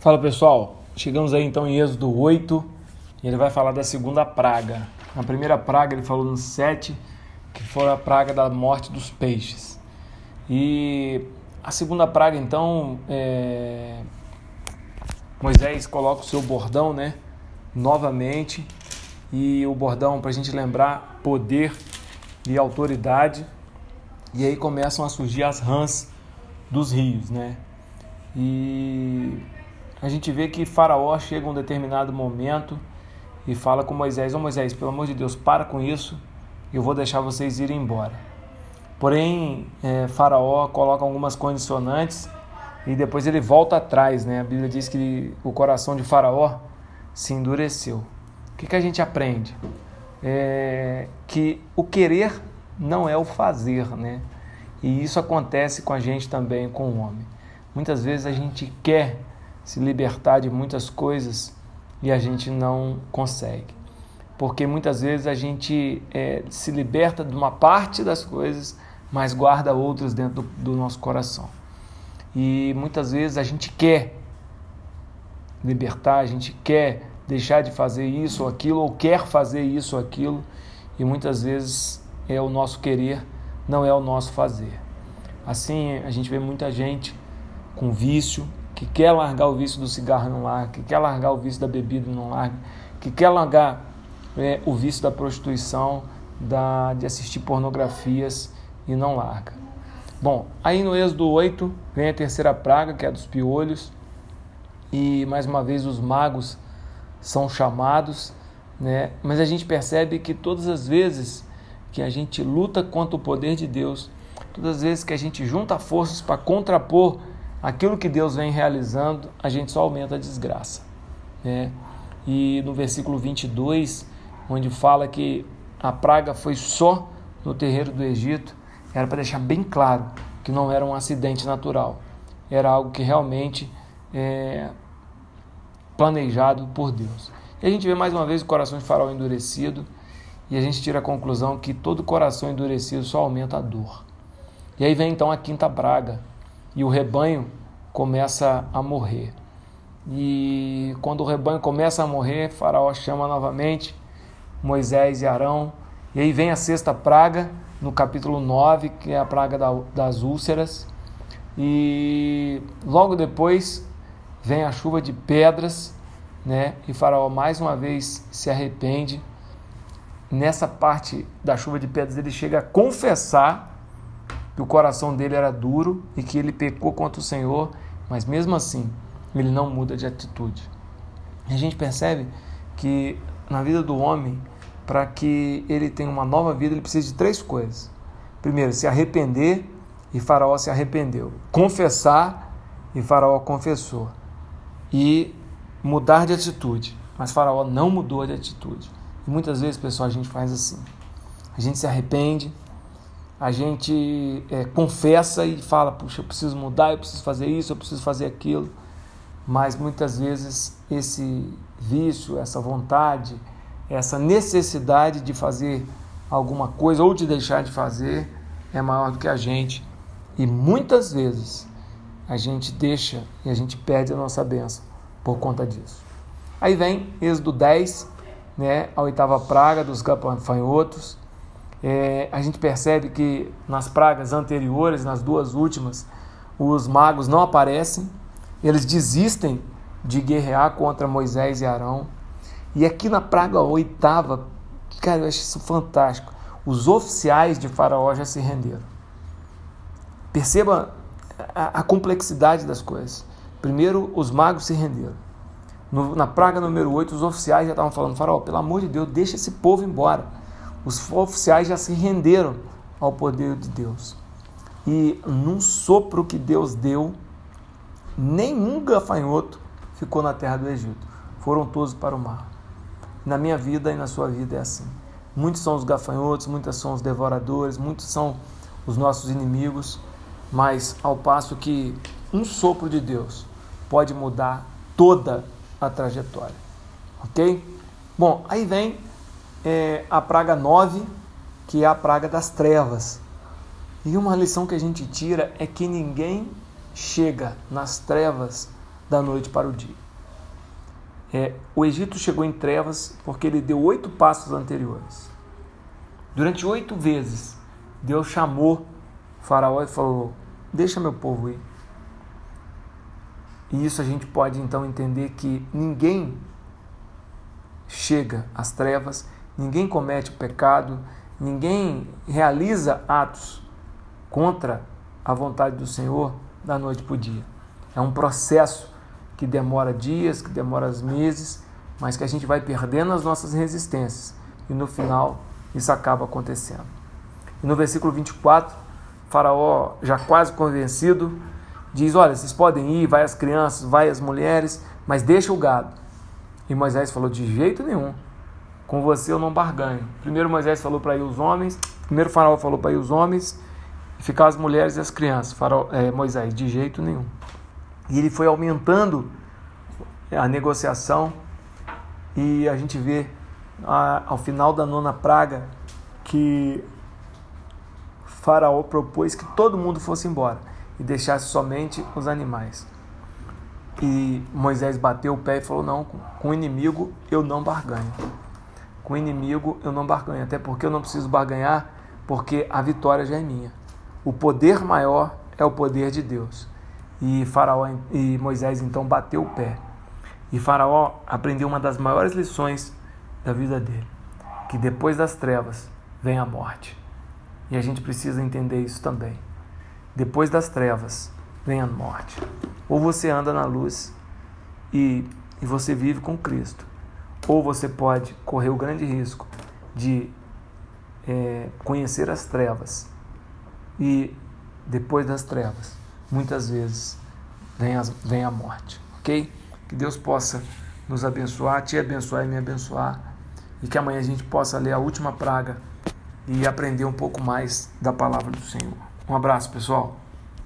Fala pessoal, chegamos aí então em Êxodo 8 e ele vai falar da segunda praga. Na primeira praga ele falou no 7 que foi a praga da morte dos peixes. E a segunda praga então, é... Moisés coloca o seu bordão, né? Novamente. E o bordão, para a gente lembrar, poder e autoridade. E aí começam a surgir as rãs dos rios, né? E a gente vê que Faraó chega a um determinado momento e fala com Moisés: Ô oh, Moisés, pelo amor de Deus, para com isso, eu vou deixar vocês irem embora. Porém, é, Faraó coloca algumas condicionantes e depois ele volta atrás, né? A Bíblia diz que o coração de Faraó se endureceu. O que, que a gente aprende? É, que o querer não é o fazer, né? E isso acontece com a gente também, com o homem. Muitas vezes a gente quer se libertar de muitas coisas e a gente não consegue. Porque muitas vezes a gente é, se liberta de uma parte das coisas, mas guarda outras dentro do, do nosso coração. E muitas vezes a gente quer libertar, a gente quer deixar de fazer isso ou aquilo, ou quer fazer isso ou aquilo, e muitas vezes é o nosso querer, não é o nosso fazer. Assim, a gente vê muita gente com vício, que quer largar o vício do cigarro não larga, que quer largar o vício da bebida não larga, que quer largar é, o vício da prostituição, da, de assistir pornografias e não larga. Bom, aí no Êxodo 8 vem a terceira praga, que é a dos piolhos, e mais uma vez os magos são chamados, né? mas a gente percebe que todas as vezes que a gente luta contra o poder de Deus, todas as vezes que a gente junta forças para contrapor aquilo que Deus vem realizando, a gente só aumenta a desgraça. Né? E no versículo 22, onde fala que a praga foi só no terreiro do Egito, era para deixar bem claro que não era um acidente natural, era algo que realmente é planejado por Deus. E a gente vê mais uma vez o coração de Faraó endurecido, e a gente tira a conclusão que todo coração endurecido só aumenta a dor. E aí vem então a quinta praga, e o rebanho começa a morrer. E quando o rebanho começa a morrer, Faraó chama novamente Moisés e Arão. E aí vem a sexta praga, no capítulo 9, que é a praga das úlceras. E logo depois vem a chuva de pedras, né? E Faraó mais uma vez se arrepende. Nessa parte da chuva de pedras, ele chega a confessar que o coração dele era duro e que ele pecou contra o Senhor, mas mesmo assim ele não muda de atitude. E a gente percebe que na vida do homem, para que ele tenha uma nova vida, ele precisa de três coisas. Primeiro, se arrepender, e Faraó se arrependeu. Confessar, e Faraó confessou. E mudar de atitude. Mas Faraó não mudou de atitude. E muitas vezes, pessoal, a gente faz assim. A gente se arrepende, a gente é, confessa e fala, puxa, eu preciso mudar, eu preciso fazer isso, eu preciso fazer aquilo, mas muitas vezes esse vício, essa vontade, essa necessidade de fazer alguma coisa ou de deixar de fazer é maior do que a gente. E muitas vezes a gente deixa e a gente perde a nossa bênção por conta disso. Aí vem Êxodo 10, né, a oitava praga dos gafanhotos, é, a gente percebe que nas pragas anteriores, nas duas últimas, os magos não aparecem, eles desistem de guerrear contra Moisés e Arão. E aqui na praga oitava, cara, eu acho isso fantástico. Os oficiais de Faraó já se renderam. Perceba a, a complexidade das coisas. Primeiro, os magos se renderam. No, na praga número 8, os oficiais já estavam falando: Faraó, pelo amor de Deus, deixa esse povo embora os oficiais já se renderam ao poder de Deus. E num sopro que Deus deu, nenhum gafanhoto ficou na terra do Egito. Foram todos para o mar. Na minha vida e na sua vida é assim. Muitos são os gafanhotos, muitos são os devoradores, muitos são os nossos inimigos, mas ao passo que um sopro de Deus pode mudar toda a trajetória. Ok? Bom, aí vem é, a praga 9, que é a praga das trevas. E uma lição que a gente tira é que ninguém chega nas trevas da noite para o dia. É, o Egito chegou em trevas porque ele deu oito passos anteriores. Durante oito vezes, Deus chamou Faraó e falou: Deixa meu povo ir. E isso a gente pode então entender que ninguém chega às trevas, ninguém comete o pecado, ninguém realiza atos contra a vontade do Senhor da noite para o dia. É um processo que demora dias, que demora meses, mas que a gente vai perdendo as nossas resistências e no final isso acaba acontecendo. E no versículo 24, Faraó, já quase convencido, diz: Olha, vocês podem ir, vai as crianças, vai as mulheres, mas deixa o gado. E Moisés falou: De jeito nenhum, com você eu não barganho. Primeiro Moisés falou para ir os homens, primeiro Faraó falou para ir os homens, e ficar as mulheres e as crianças. Faraó, é, Moisés, de jeito nenhum. E ele foi aumentando a negociação, e a gente vê a, ao final da nona praga que Faraó propôs que todo mundo fosse embora e deixasse somente os animais. E Moisés bateu o pé e falou: Não, com o inimigo eu não barganho. Com o inimigo eu não barganho, até porque eu não preciso barganhar, porque a vitória já é minha. O poder maior é o poder de Deus. E Faraó e Moisés então bateu o pé. E Faraó aprendeu uma das maiores lições da vida dele, que depois das trevas vem a morte. E a gente precisa entender isso também. Depois das trevas vem a morte. Ou você anda na luz e, e você vive com Cristo, ou você pode correr o grande risco de é, conhecer as trevas e depois das trevas, muitas vezes vem, as, vem a morte, ok? Que Deus possa nos abençoar, te abençoar e me abençoar, e que amanhã a gente possa ler a última praga e aprender um pouco mais da palavra do Senhor. Um abraço, pessoal.